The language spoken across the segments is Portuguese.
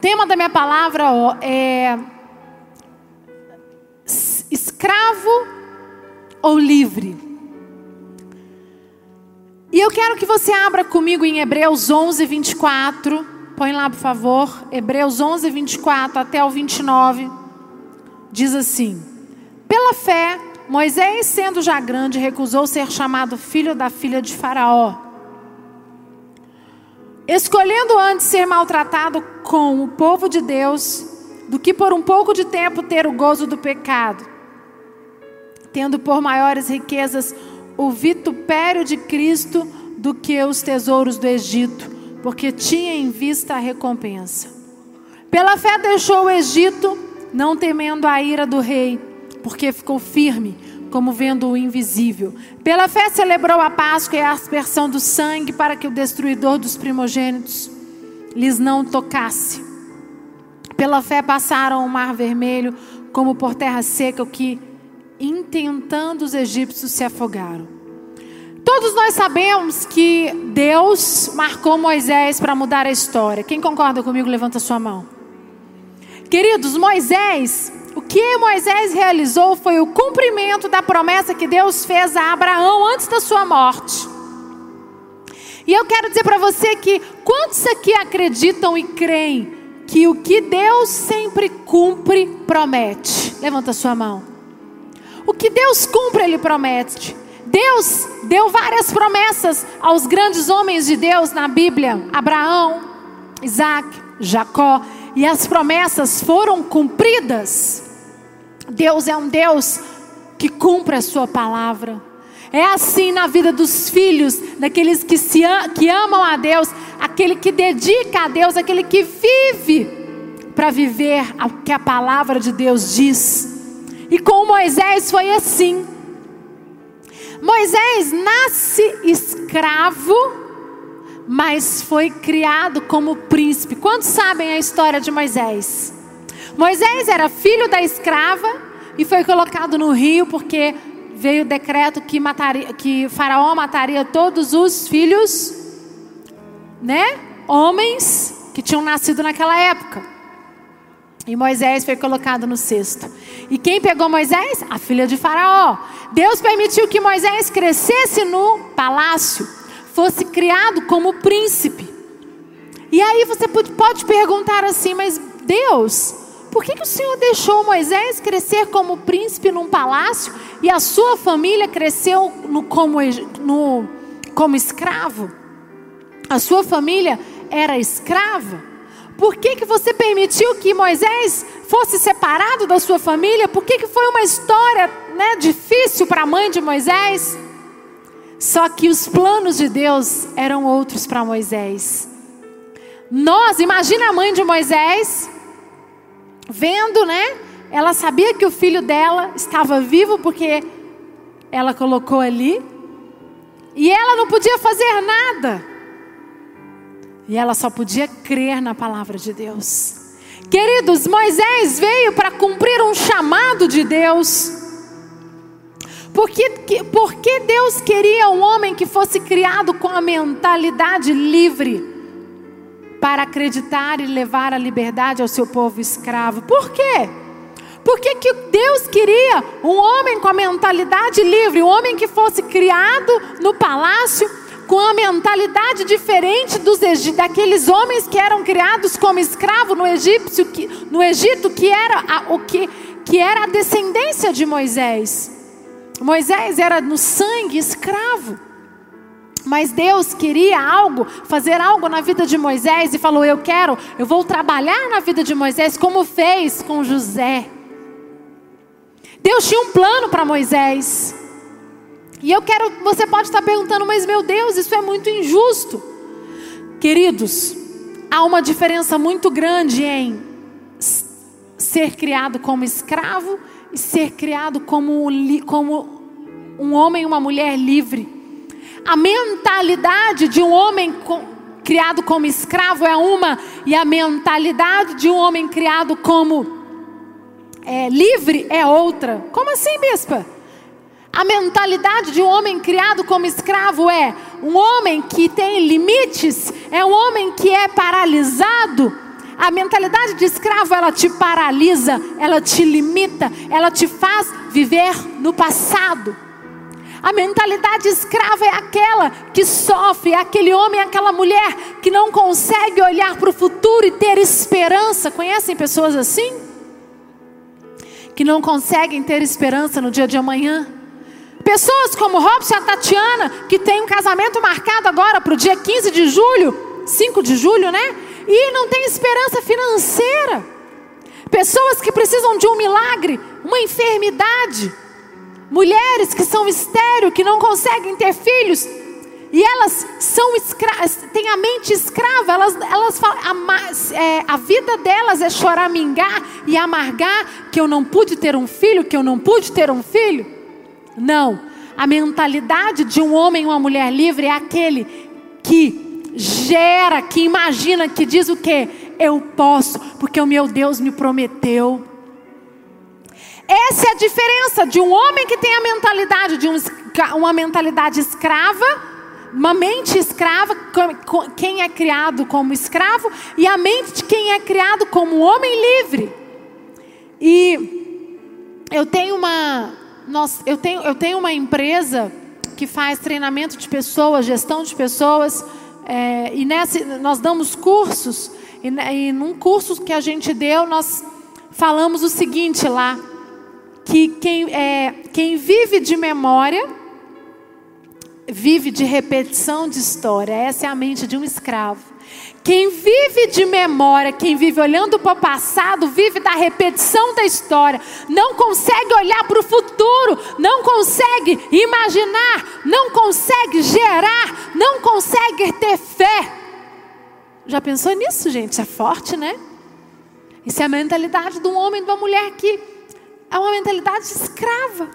Tema da minha palavra ó, é escravo ou livre. E eu quero que você abra comigo em Hebreus 11, 24. Põe lá, por favor. Hebreus 11, 24 até o 29. Diz assim: Pela fé, Moisés, sendo já grande, recusou ser chamado filho da filha de Faraó. Escolhendo antes ser maltratado com o povo de Deus, do que por um pouco de tempo ter o gozo do pecado, tendo por maiores riquezas o vitupério de Cristo do que os tesouros do Egito, porque tinha em vista a recompensa. Pela fé deixou o Egito, não temendo a ira do rei, porque ficou firme, como vendo o invisível. Pela fé celebrou a Páscoa e a aspersão do sangue, para que o destruidor dos primogênitos lhes não tocasse. Pela fé passaram o mar vermelho, como por terra seca, o que intentando os egípcios se afogaram. Todos nós sabemos que Deus marcou Moisés para mudar a história. Quem concorda comigo, levanta sua mão. Queridos, Moisés, o que Moisés realizou foi o cumprimento da promessa que Deus fez a Abraão antes da sua morte. E eu quero dizer para você que quantos aqui acreditam e creem que o que Deus sempre cumpre, promete? Levanta sua mão. O que Deus cumpre, Ele promete. Deus deu várias promessas aos grandes homens de Deus na Bíblia: Abraão, Isaac, Jacó, e as promessas foram cumpridas. Deus é um Deus que cumpre a Sua palavra. É assim na vida dos filhos, daqueles que, se, que amam a Deus, aquele que dedica a Deus, aquele que vive para viver o que a palavra de Deus diz. E com Moisés foi assim. Moisés nasce escravo, mas foi criado como príncipe. Quantos sabem a história de Moisés? Moisés era filho da escrava e foi colocado no rio porque veio o decreto que, mataria, que Faraó mataria todos os filhos, né? Homens que tinham nascido naquela época. E Moisés foi colocado no cesto. E quem pegou Moisés? A filha de Faraó. Deus permitiu que Moisés crescesse no palácio, fosse criado como príncipe. E aí você pode perguntar assim, mas Deus, por que, que o Senhor deixou Moisés crescer como príncipe num palácio e a sua família cresceu no, como, no, como escravo? A sua família era escrava? Por que, que você permitiu que Moisés fosse separado da sua família? Por que, que foi uma história né, difícil para a mãe de Moisés? Só que os planos de Deus eram outros para Moisés. Nós, imagina a mãe de Moisés, vendo, né? Ela sabia que o filho dela estava vivo porque ela colocou ali. E ela não podia fazer nada. E ela só podia crer na palavra de Deus. Queridos, Moisés veio para cumprir um chamado de Deus. Porque, porque Deus queria um homem que fosse criado com a mentalidade livre para acreditar e levar a liberdade ao seu povo escravo. Por quê? Porque que Deus queria um homem com a mentalidade livre, um homem que fosse criado no palácio com a mentalidade diferente dos daqueles homens que eram criados como escravo no Egito, que, no Egito, que era a, o que, que era a descendência de Moisés. Moisés era no sangue escravo. Mas Deus queria algo, fazer algo na vida de Moisés e falou: Eu quero, eu vou trabalhar na vida de Moisés, como fez com José. Deus tinha um plano para Moisés. E eu quero, você pode estar perguntando, mas meu Deus, isso é muito injusto. Queridos, há uma diferença muito grande em ser criado como escravo e ser criado como, como um homem e uma mulher livre. A mentalidade de um homem criado como escravo é uma, e a mentalidade de um homem criado como é, livre é outra. Como assim, bispa? A mentalidade de um homem criado como escravo é um homem que tem limites, é um homem que é paralisado, A mentalidade de escravo, ela te paralisa, ela te limita, ela te faz viver no passado. A mentalidade escrava é aquela que sofre, é aquele homem, é aquela mulher que não consegue olhar para o futuro e ter esperança. Conhecem pessoas assim? Que não conseguem ter esperança no dia de amanhã. Pessoas como Robson e a Tatiana, que tem um casamento marcado agora para o dia 15 de julho, 5 de julho, né? E não tem esperança financeira. Pessoas que precisam de um milagre, uma enfermidade. Mulheres que são estéreo, que não conseguem ter filhos. E elas são escravas, têm a mente escrava, elas, elas falam, a, é, a vida delas é choramingar e amargar que eu não pude ter um filho, que eu não pude ter um filho. Não, a mentalidade de um homem e uma mulher livre é aquele que gera, que imagina, que diz o que? Eu posso, porque o meu Deus me prometeu. Essa é a diferença de um homem que tem a mentalidade de um, uma mentalidade escrava, uma mente escrava, quem é criado como escravo, e a mente de quem é criado como homem livre. E eu tenho uma, nós, eu, tenho, eu tenho uma empresa que faz treinamento de pessoas, gestão de pessoas, é, e nessa, nós damos cursos, e, e num curso que a gente deu, nós falamos o seguinte lá que quem, é, quem vive de memória, vive de repetição de história. Essa é a mente de um escravo. Quem vive de memória, quem vive olhando para o passado, vive da repetição da história, não consegue olhar para o futuro, não consegue imaginar, não consegue gerar, não consegue ter fé. Já pensou nisso, gente? É forte, né? Isso é a mentalidade de um homem e de uma mulher que é uma mentalidade escrava.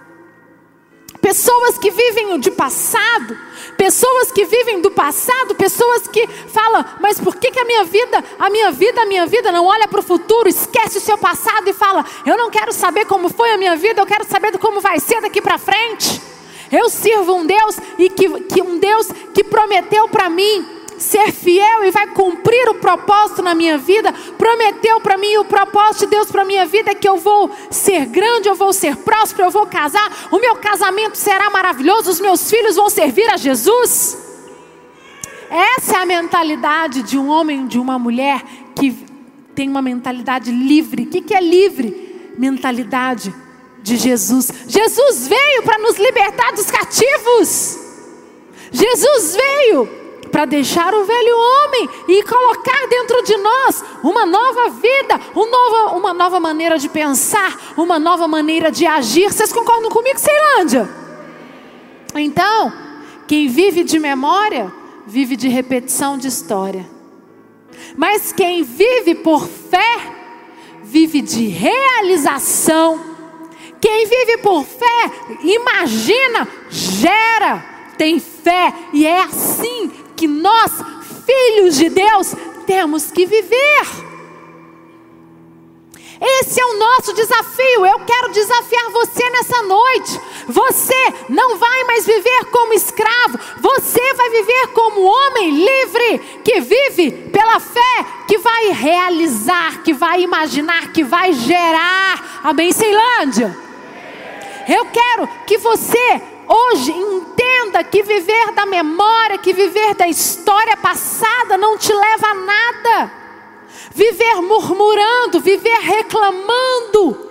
Pessoas que vivem de passado, pessoas que vivem do passado, pessoas que falam, mas por que, que a minha vida, a minha vida, a minha vida não olha para o futuro, esquece o seu passado e fala, eu não quero saber como foi a minha vida, eu quero saber como vai ser daqui para frente. Eu sirvo um Deus e que, que um Deus que prometeu para mim ser fiel e vai cumprir o propósito na minha vida. Prometeu para mim o propósito de Deus para minha vida é que eu vou ser grande, eu vou ser próspero, eu vou casar, o meu casamento será maravilhoso, os meus filhos vão servir a Jesus. Essa é a mentalidade de um homem, de uma mulher que tem uma mentalidade livre. O que, que é livre? Mentalidade de Jesus. Jesus veio para nos libertar dos cativos. Jesus veio para deixar o velho homem e colocar dentro de nós uma nova vida, um uma nova maneira de pensar, uma nova maneira de agir. Vocês concordam comigo, Ceilândia? Então, quem vive de memória, vive de repetição de história. Mas quem vive por fé, vive de realização. Quem vive por fé, imagina, gera, tem fé, e é assim que nós, filhos de Deus, temos que viver. Esse é o nosso desafio. Eu quero desafiar você nessa noite. Você não vai mais viver como escravo, você vai viver como homem livre, que vive pela fé, que vai realizar, que vai imaginar, que vai gerar. Amém, Ceilândia? Eu quero que você hoje entenda que viver da memória, que viver da história passada não te leva a nada. Viver murmurando, viver reclamando,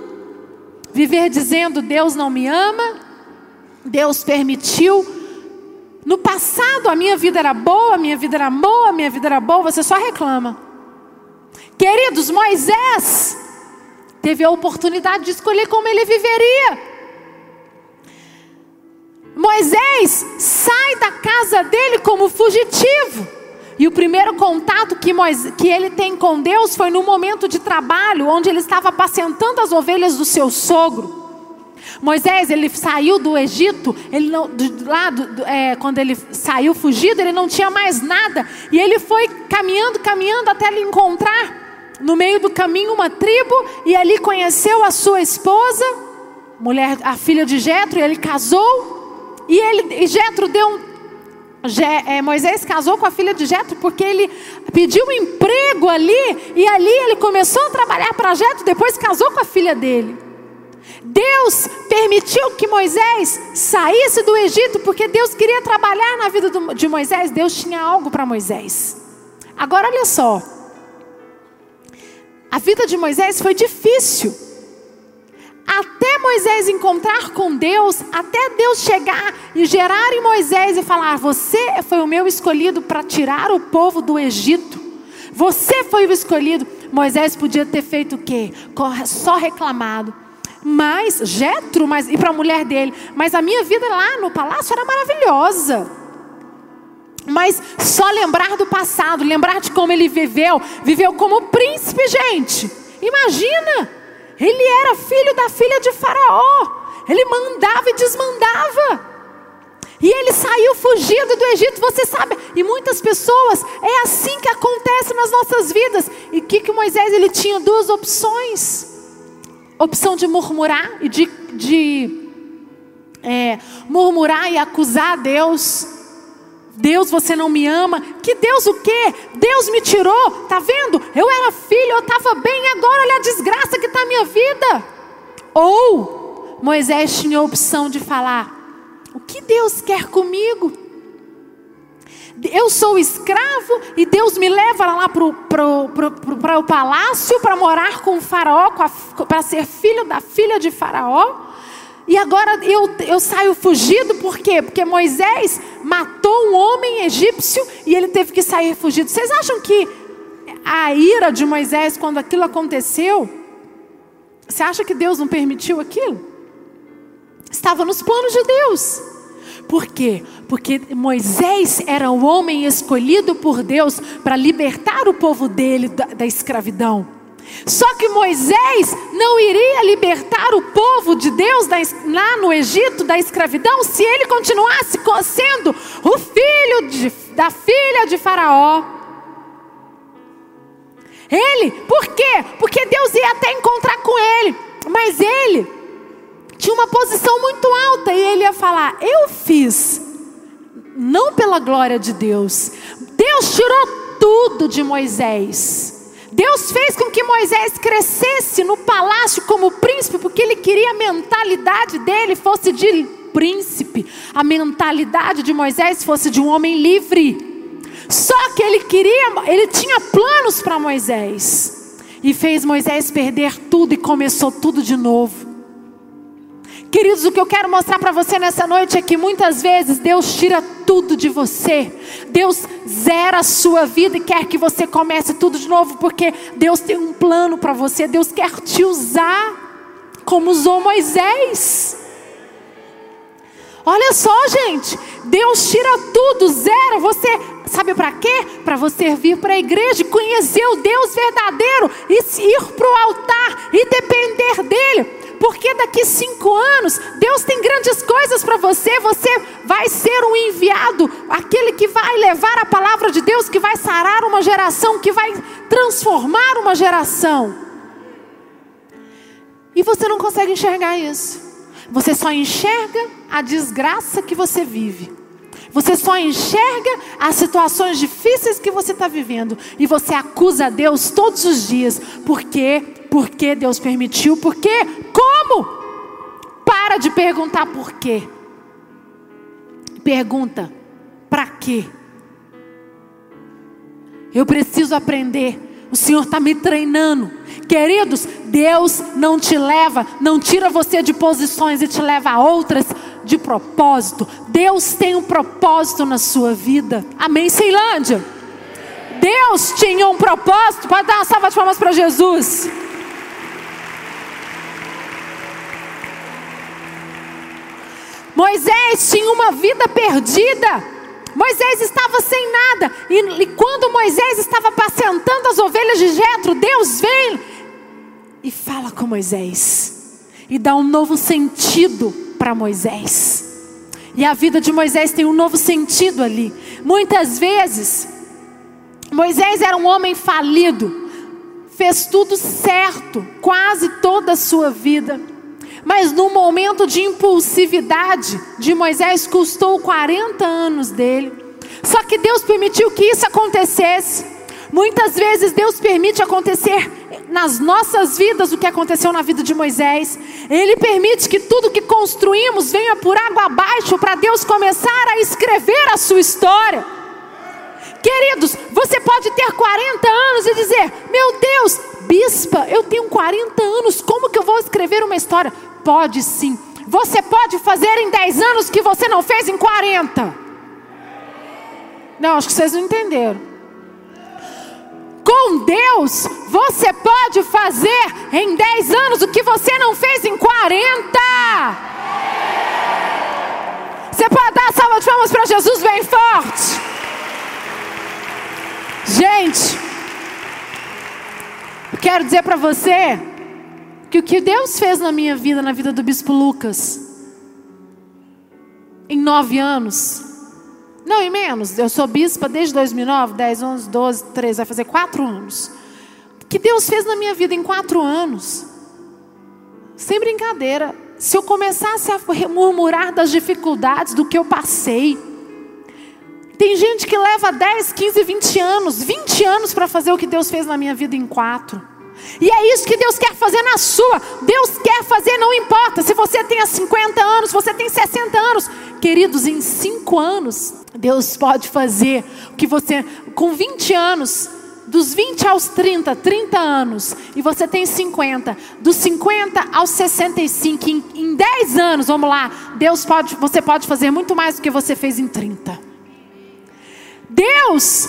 viver dizendo Deus não me ama, Deus permitiu. No passado a minha vida era boa, a minha vida era boa, a minha vida era boa, você só reclama. Queridos, Moisés teve a oportunidade de escolher como ele viveria. Moisés sai da casa dele como fugitivo. E o primeiro contato que, Moisés, que ele tem com Deus foi no momento de trabalho, onde ele estava apacentando as ovelhas do seu sogro. Moisés, ele saiu do Egito, ele não, do, é, quando ele saiu fugido, ele não tinha mais nada. E ele foi caminhando, caminhando até ele encontrar no meio do caminho uma tribo, e ali conheceu a sua esposa, mulher, a filha de Jetro, e ele casou. E ele, e Jetro deu um, é, Moisés casou com a filha de Jetro porque ele pediu um emprego ali e ali ele começou a trabalhar para Jetro, depois casou com a filha dele. Deus permitiu que Moisés saísse do Egito porque Deus queria trabalhar na vida de Moisés. Deus tinha algo para Moisés. Agora olha só. A vida de Moisés foi difícil. Até Moisés encontrar com Deus, até Deus chegar e gerar em Moisés e falar: Você foi o meu escolhido para tirar o povo do Egito. Você foi o escolhido. Moisés podia ter feito o quê? Só reclamado. Mas, Jetro, mas e para a mulher dele, mas a minha vida lá no palácio era maravilhosa. Mas só lembrar do passado, lembrar de como ele viveu, viveu como príncipe, gente. Imagina, ele era filho da filha de Faraó. Ele mandava e desmandava. E ele saiu fugindo do Egito, você sabe. E muitas pessoas, é assim que acontece nas nossas vidas. E que, que Moisés, ele tinha duas opções opção de murmurar e de, de é, murmurar e acusar Deus. Deus, você não me ama. Que Deus o quê? Deus me tirou. Tá vendo? Eu era filho, eu estava bem. Agora olha a desgraça que está a minha vida. Ou Moisés tinha a opção de falar: O que Deus quer comigo? eu sou escravo e Deus me leva lá para o palácio para morar com o faraó, para ser filho da filha de faraó. E agora eu, eu saio fugido, por quê? Porque Moisés matou um homem egípcio e ele teve que sair fugido. Vocês acham que a ira de Moisés, quando aquilo aconteceu, você acha que Deus não permitiu aquilo? Estava nos planos de Deus. Por quê? Porque Moisés era o homem escolhido por Deus para libertar o povo dele da, da escravidão. Só que Moisés não iria libertar o povo de Deus da, lá no Egito da escravidão se ele continuasse sendo o filho de, da filha de Faraó. Ele, por quê? Porque Deus ia até encontrar com ele, mas ele tinha uma posição muito alta e ele ia falar: Eu fiz, não pela glória de Deus. Deus tirou tudo de Moisés. Deus fez com que Moisés crescesse no palácio como príncipe, porque ele queria a mentalidade dele fosse de príncipe, a mentalidade de Moisés fosse de um homem livre. Só que ele queria, ele tinha planos para Moisés. E fez Moisés perder tudo e começou tudo de novo. Queridos, o que eu quero mostrar para você nessa noite é que muitas vezes Deus tira tudo de você. Deus zera a sua vida e quer que você comece tudo de novo, porque Deus tem um plano para você. Deus quer te usar como usou Moisés. Olha só, gente, Deus tira tudo, zera. Você sabe para quê? Para você vir para a igreja, conhecer o Deus verdadeiro e ir para o altar e depender dele porque daqui cinco anos Deus tem grandes coisas para você. Você vai ser um enviado, aquele que vai levar a palavra de Deus, que vai sarar uma geração, que vai transformar uma geração. E você não consegue enxergar isso. Você só enxerga a desgraça que você vive. Você só enxerga as situações difíceis que você está vivendo. E você acusa Deus todos os dias. Por quê? Por que Deus permitiu? Por quê? Como? Para de perguntar por quê. Pergunta: para quê? Eu preciso aprender. O Senhor está me treinando. Queridos, Deus não te leva, não tira você de posições e te leva a outras de propósito. Deus tem um propósito na sua vida. Amém, Ceilândia? Deus tinha um propósito. Pode dar uma salva de palmas para Jesus. Moisés tinha uma vida perdida. Moisés estava sem nada. E, e, quando Moisés estava apacentando as ovelhas de Jetro, Deus vem e fala com Moisés. E dá um novo sentido para Moisés. E a vida de Moisés tem um novo sentido ali. Muitas vezes, Moisés era um homem falido. Fez tudo certo, quase toda a sua vida mas no momento de impulsividade de Moisés, custou 40 anos dele. Só que Deus permitiu que isso acontecesse. Muitas vezes Deus permite acontecer nas nossas vidas o que aconteceu na vida de Moisés. Ele permite que tudo que construímos venha por água abaixo para Deus começar a escrever a sua história. Queridos, você pode ter 40 anos e dizer: Meu Deus, bispa, eu tenho 40 anos, como que eu vou escrever uma história? Pode sim. Você pode fazer em 10 anos que você não fez em 40. Não, acho que vocês não entenderam. Com Deus, você pode fazer em 10 anos o que você não fez em 40. Você pode dar salva de palmas para Jesus bem forte. Gente, quero dizer para você que o que Deus fez na minha vida, na vida do Bispo Lucas, em nove anos, não, em menos. Eu sou bispa desde 2009, 10, 11, 12, 13, vai fazer quatro anos. O que Deus fez na minha vida em quatro anos? Sem brincadeira. Se eu começasse a murmurar das dificuldades do que eu passei, tem gente que leva 10, 15, 20 anos, 20 anos para fazer o que Deus fez na minha vida em quatro. E é isso que Deus quer fazer na sua. Deus quer fazer, não importa se você tem 50 anos, se você tem 60 anos. Queridos, em 5 anos, Deus pode fazer o que você, com 20 anos, dos 20 aos 30, 30 anos, e você tem 50, dos 50 aos 65, em, em 10 anos, vamos lá, Deus pode, você pode fazer muito mais do que você fez em 30. Deus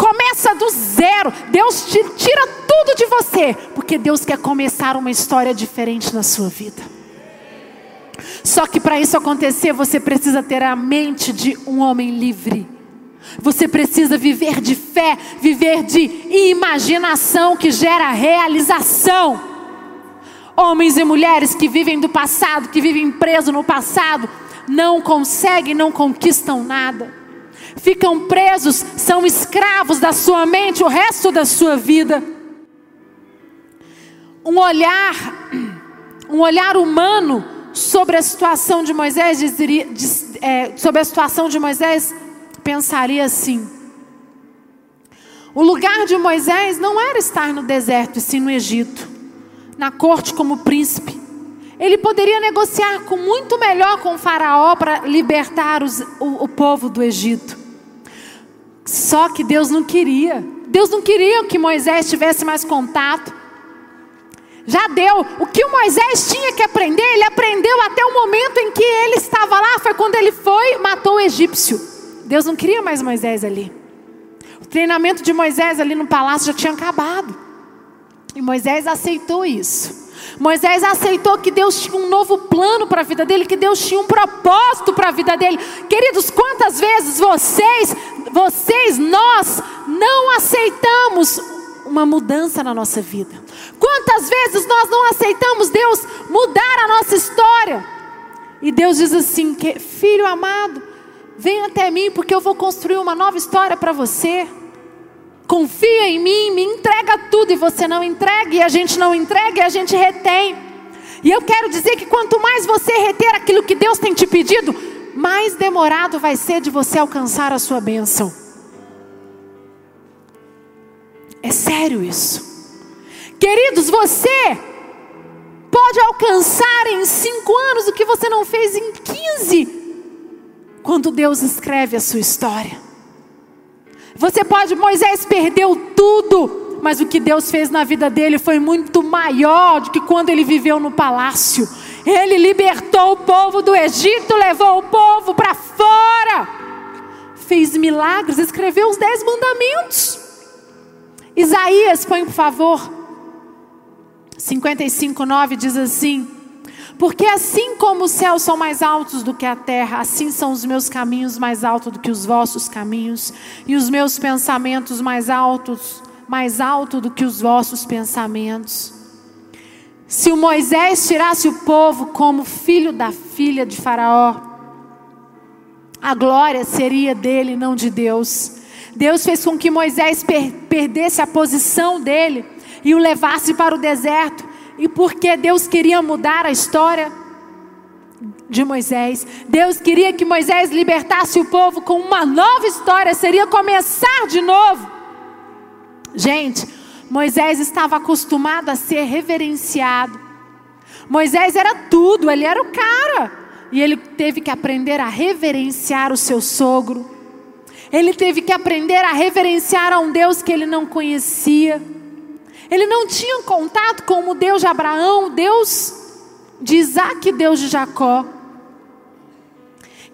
começa do zero, Deus te tira tudo de você, porque Deus quer começar uma história diferente na sua vida. Só que para isso acontecer, você precisa ter a mente de um homem livre. Você precisa viver de fé, viver de imaginação que gera realização. Homens e mulheres que vivem do passado, que vivem presos no passado, não conseguem, não conquistam nada. Ficam presos, são escravos da sua mente o resto da sua vida. Um olhar, um olhar humano sobre a situação de Moisés, dizeria, diz, é, sobre a situação de Moisés, pensaria assim: o lugar de Moisés não era estar no deserto, e sim no Egito, na corte como príncipe. Ele poderia negociar com muito melhor com o Faraó para libertar os, o, o povo do Egito. Só que Deus não queria. Deus não queria que Moisés tivesse mais contato. Já deu. O que o Moisés tinha que aprender, ele aprendeu até o momento em que ele estava lá. Foi quando ele foi matou o egípcio. Deus não queria mais Moisés ali. O treinamento de Moisés ali no palácio já tinha acabado. E Moisés aceitou isso. Moisés aceitou que Deus tinha um novo plano para a vida dele, que Deus tinha um propósito para a vida dele. Queridos, quantas vezes vocês, vocês, nós não aceitamos uma mudança na nossa vida? Quantas vezes nós não aceitamos Deus mudar a nossa história? E Deus diz assim: filho amado, vem até mim, porque eu vou construir uma nova história para você. Confia em mim, me entrega tudo, e você não entrega, e a gente não entrega, e a gente retém. E eu quero dizer que quanto mais você reter aquilo que Deus tem te pedido, mais demorado vai ser de você alcançar a sua bênção. É sério isso. Queridos, você pode alcançar em cinco anos o que você não fez em 15, quando Deus escreve a sua história. Você pode, Moisés perdeu tudo, mas o que Deus fez na vida dele foi muito maior do que quando ele viveu no palácio. Ele libertou o povo do Egito, levou o povo para fora, fez milagres, escreveu os dez mandamentos. Isaías, põe por favor. 55, 9 diz assim: Porque assim como os céus são mais altos do que a terra, assim são os meus caminhos mais altos do que os vossos caminhos, e os meus pensamentos mais altos, mais alto do que os vossos pensamentos. Se o Moisés tirasse o povo como filho da filha de Faraó, a glória seria dele, não de Deus. Deus fez com que Moisés per perdesse a posição dele e o levasse para o deserto. E porque Deus queria mudar a história, de Moisés. Deus queria que Moisés libertasse o povo com uma nova história, seria começar de novo. Gente, Moisés estava acostumado a ser reverenciado. Moisés era tudo, ele era o cara. E ele teve que aprender a reverenciar o seu sogro. Ele teve que aprender a reverenciar a um Deus que ele não conhecia. Ele não tinha contato com o Deus de Abraão, Deus de Isaac Deus de Jacó.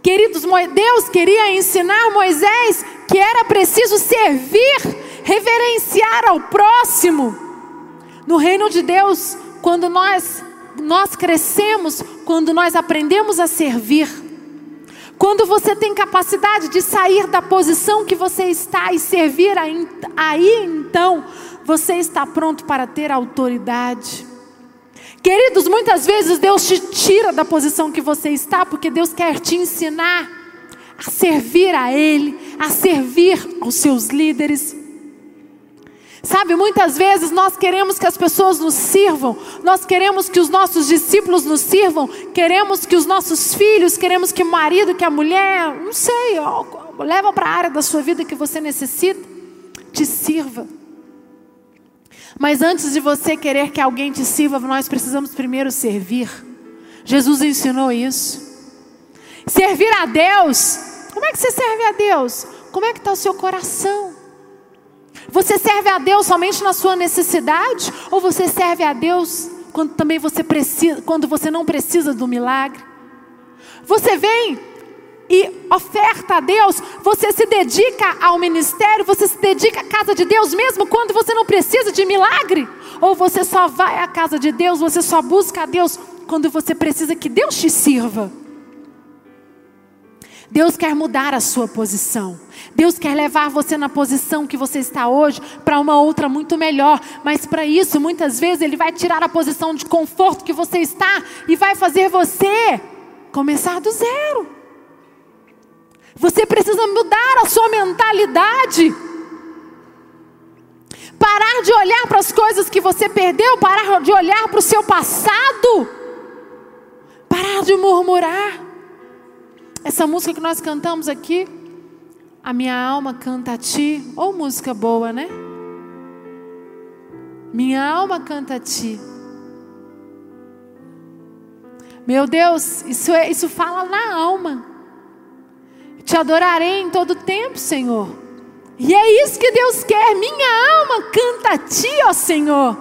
Queridos, Deus queria ensinar Moisés que era preciso servir, reverenciar ao próximo. No reino de Deus, quando nós nós crescemos, quando nós aprendemos a servir. Quando você tem capacidade de sair da posição que você está e servir aí, então, você está pronto para ter autoridade. Queridos, muitas vezes Deus te tira da posição que você está, porque Deus quer te ensinar a servir a Ele, a servir aos seus líderes. Sabe, muitas vezes nós queremos que as pessoas nos sirvam, nós queremos que os nossos discípulos nos sirvam, queremos que os nossos filhos, queremos que o marido, que a mulher, não sei, ó, leva para a área da sua vida que você necessita, te sirva. Mas antes de você querer que alguém te sirva, nós precisamos primeiro servir. Jesus ensinou isso. Servir a Deus. Como é que você serve a Deus? Como é que está o seu coração? Você serve a Deus somente na sua necessidade? Ou você serve a Deus quando também você precisa, quando você não precisa do milagre? Você vem e oferta a Deus, você se dedica ao ministério, você se dedica à casa de Deus mesmo quando você não precisa de milagre? Ou você só vai à casa de Deus, você só busca a Deus quando você precisa que Deus te sirva? Deus quer mudar a sua posição. Deus quer levar você na posição que você está hoje para uma outra muito melhor. Mas para isso, muitas vezes, Ele vai tirar a posição de conforto que você está e vai fazer você começar do zero. Você precisa mudar a sua mentalidade. Parar de olhar para as coisas que você perdeu, parar de olhar para o seu passado. Parar de murmurar. Essa música que nós cantamos aqui, a minha alma canta a ti, ou música boa, né? Minha alma canta a ti. Meu Deus, isso, é, isso fala na alma. Te adorarei em todo tempo, Senhor. E é isso que Deus quer. Minha alma canta a Ti, ó Senhor.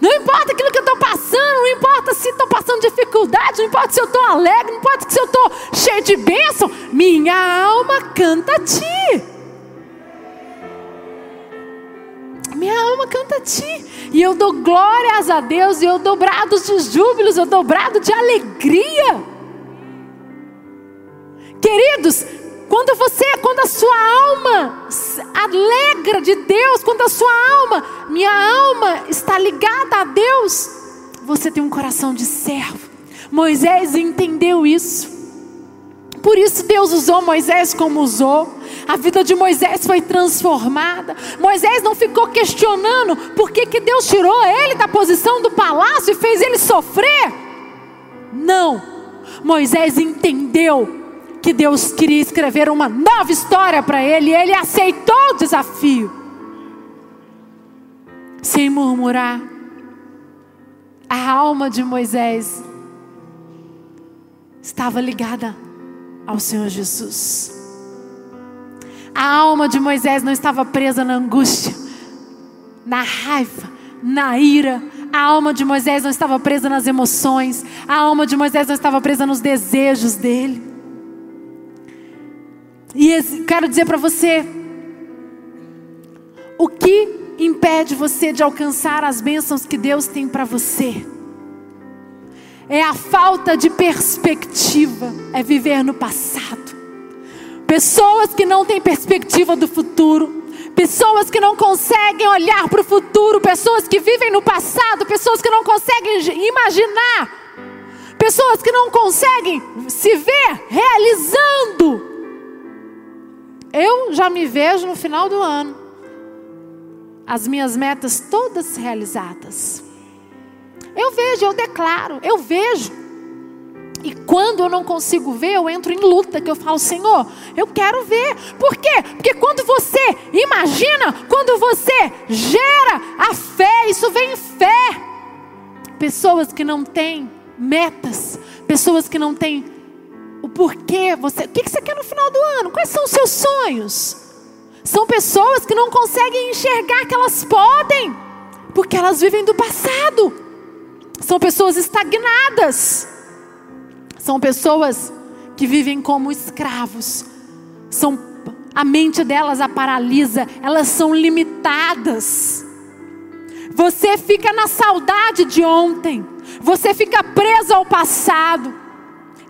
Não importa aquilo que eu estou passando, não importa se estou passando dificuldade, não importa se eu estou alegre, não importa se eu estou cheio de bênção. Minha alma canta a Ti. Minha alma canta a Ti. E eu dou glórias a Deus, e eu dou brados de júbilos, eu dou brado de alegria. Queridos, quando você, quando a sua alma alegra de Deus, quando a sua alma, minha alma está ligada a Deus, você tem um coração de servo. Moisés entendeu isso. Por isso Deus usou Moisés como usou. A vida de Moisés foi transformada. Moisés não ficou questionando por que, que Deus tirou ele da posição do palácio e fez ele sofrer. Não. Moisés entendeu que Deus queria escrever uma nova história para ele e ele aceitou o desafio. Sem murmurar. A alma de Moisés estava ligada ao Senhor Jesus. A alma de Moisés não estava presa na angústia, na raiva, na ira. A alma de Moisés não estava presa nas emoções. A alma de Moisés não estava presa nos desejos dele. E quero dizer para você: o que impede você de alcançar as bênçãos que Deus tem para você? É a falta de perspectiva, é viver no passado. Pessoas que não têm perspectiva do futuro, pessoas que não conseguem olhar para o futuro, pessoas que vivem no passado, pessoas que não conseguem imaginar, pessoas que não conseguem se ver realizando eu já me vejo no final do ano. As minhas metas todas realizadas. Eu vejo, eu declaro, eu vejo. E quando eu não consigo ver, eu entro em luta, que eu falo, Senhor, eu quero ver. Por quê? Porque quando você imagina, quando você gera a fé, isso vem em fé. Pessoas que não têm metas, pessoas que não têm o porquê, você, o que você quer no final do ano? Quais são os seus sonhos? São pessoas que não conseguem enxergar que elas podem, porque elas vivem do passado. São pessoas estagnadas. São pessoas que vivem como escravos. São a mente delas a paralisa, elas são limitadas. Você fica na saudade de ontem. Você fica preso ao passado.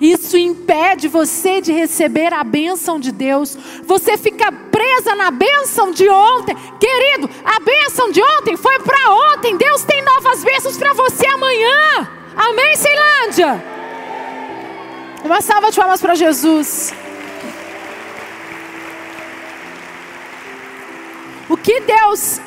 Isso impede você de receber a bênção de Deus. Você fica presa na bênção de ontem. Querido, a bênção de ontem foi para ontem. Deus tem novas bênçãos para você amanhã. Amém, Ceilândia? Uma salva de palmas para Jesus. O que Deus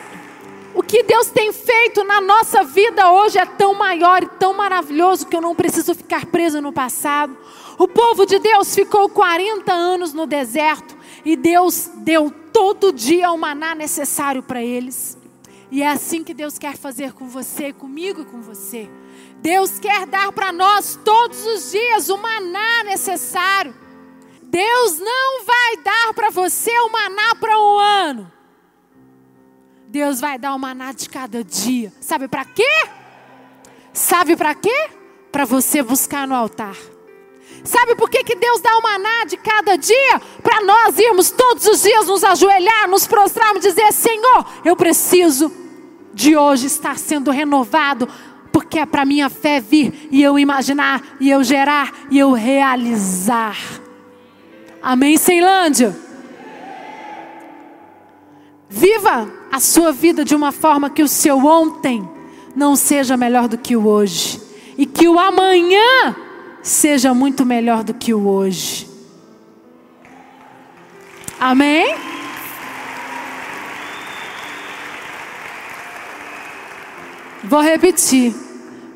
o que Deus tem feito na nossa vida hoje é tão maior e tão maravilhoso que eu não preciso ficar preso no passado. O povo de Deus ficou 40 anos no deserto e Deus deu todo dia o maná necessário para eles. E é assim que Deus quer fazer com você, comigo e com você. Deus quer dar para nós todos os dias o maná necessário. Deus não vai dar para você o maná para um ano. Deus vai dar o maná de cada dia. Sabe para quê? Sabe para quê? Para você buscar no altar. Sabe por que, que Deus dá o maná de cada dia? Para nós irmos todos os dias nos ajoelhar, nos prostrarmos e dizer: Senhor, eu preciso de hoje estar sendo renovado, porque é para minha fé vir e eu imaginar, e eu gerar, e eu realizar. Amém, Ceilândia? Viva a sua vida de uma forma que o seu ontem não seja melhor do que o hoje. E que o amanhã seja muito melhor do que o hoje. Amém? Vou repetir.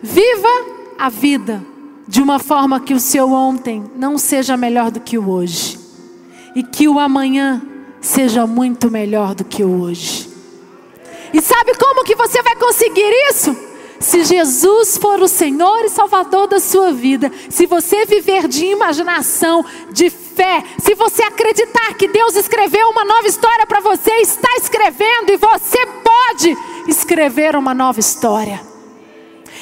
Viva a vida de uma forma que o seu ontem não seja melhor do que o hoje. E que o amanhã seja muito melhor do que hoje. E sabe como que você vai conseguir isso? Se Jesus for o Senhor e Salvador da sua vida, se você viver de imaginação, de fé, se você acreditar que Deus escreveu uma nova história para você, está escrevendo e você pode escrever uma nova história.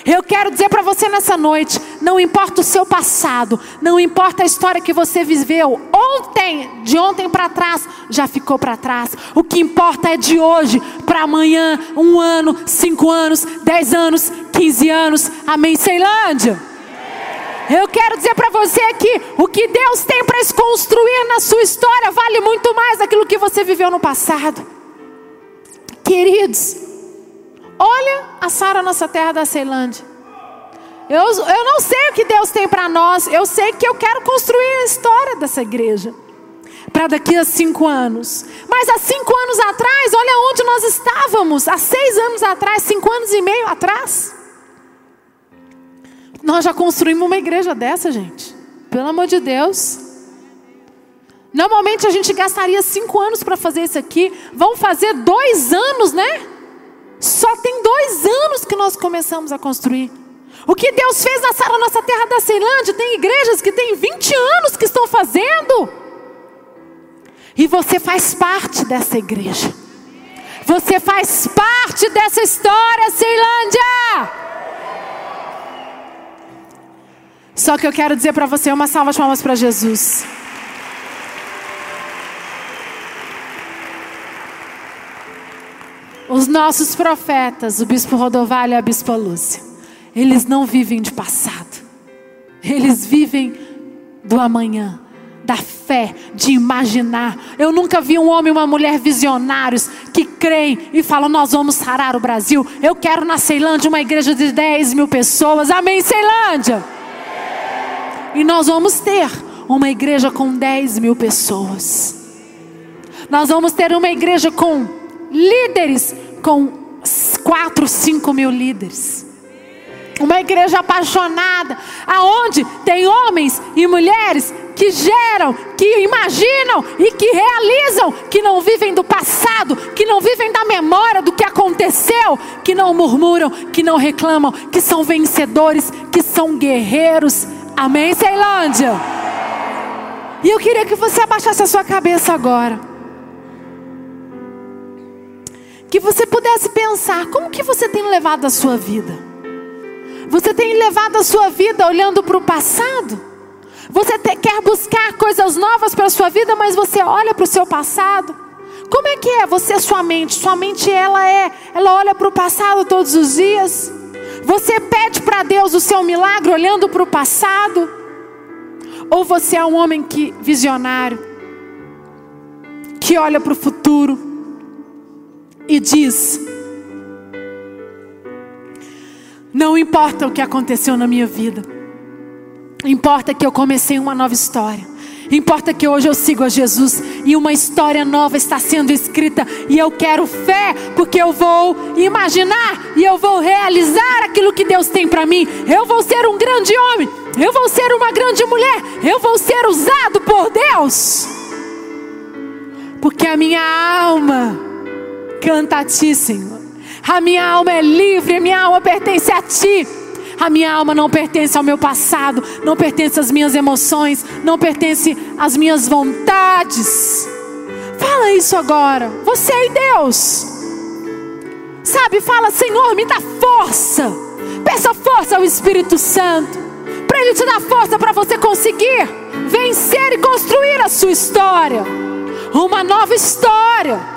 Eu quero dizer para você nessa noite: não importa o seu passado, não importa a história que você viveu ontem, de ontem para trás, já ficou para trás. O que importa é de hoje para amanhã, um ano, cinco anos, dez anos, quinze anos. Amém, Ceilândia? Eu quero dizer para você que o que Deus tem para construir na sua história vale muito mais daquilo que você viveu no passado. Queridos, Olha a Sara, nossa terra da Ceilândia. Eu, eu não sei o que Deus tem para nós. Eu sei que eu quero construir a história dessa igreja. Para daqui a cinco anos. Mas há cinco anos atrás, olha onde nós estávamos. Há seis anos atrás, cinco anos e meio atrás. Nós já construímos uma igreja dessa, gente. Pelo amor de Deus. Normalmente a gente gastaria cinco anos para fazer isso aqui. Vão fazer dois anos, né? Dois anos que nós começamos a construir. O que Deus fez na nossa terra da Ceilândia, tem igrejas que têm 20 anos que estão fazendo. E você faz parte dessa igreja. Você faz parte dessa história, Ceilândia. Só que eu quero dizer para você uma salva de palmas para Jesus. Os nossos profetas, o bispo Rodovalho e a bispa Lúcia, eles não vivem de passado. Eles vivem do amanhã, da fé, de imaginar. Eu nunca vi um homem e uma mulher visionários que creem e falam: Nós vamos sarar o Brasil. Eu quero na Ceilândia uma igreja de 10 mil pessoas. Amém, Ceilândia? E nós vamos ter uma igreja com 10 mil pessoas. Nós vamos ter uma igreja com líderes com quatro, cinco mil líderes. Uma igreja apaixonada, aonde tem homens e mulheres que geram, que imaginam e que realizam, que não vivem do passado, que não vivem da memória do que aconteceu, que não murmuram, que não reclamam, que são vencedores, que são guerreiros. Amém, Ceilândia? E eu queria que você abaixasse a sua cabeça agora. Que você pudesse pensar como que você tem levado a sua vida. Você tem levado a sua vida olhando para o passado? Você te, quer buscar coisas novas para a sua vida, mas você olha para o seu passado? Como é que é você, sua mente? Sua mente, ela é, ela olha para o passado todos os dias? Você pede para Deus o seu milagre olhando para o passado? Ou você é um homem que visionário, que olha para o futuro e diz: Não importa o que aconteceu na minha vida. Importa que eu comecei uma nova história. Importa que hoje eu sigo a Jesus e uma história nova está sendo escrita e eu quero fé, porque eu vou imaginar e eu vou realizar aquilo que Deus tem para mim. Eu vou ser um grande homem, eu vou ser uma grande mulher, eu vou ser usado por Deus. Porque a minha alma canta a ti, Senhor. A minha alma é livre, a minha alma pertence a ti. A minha alma não pertence ao meu passado, não pertence às minhas emoções, não pertence às minhas vontades. Fala isso agora. Você e Deus. Sabe, fala, Senhor, me dá força. Peça força ao Espírito Santo. Para Ele te dar força para você conseguir vencer e construir a sua história. Uma nova história